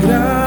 graça.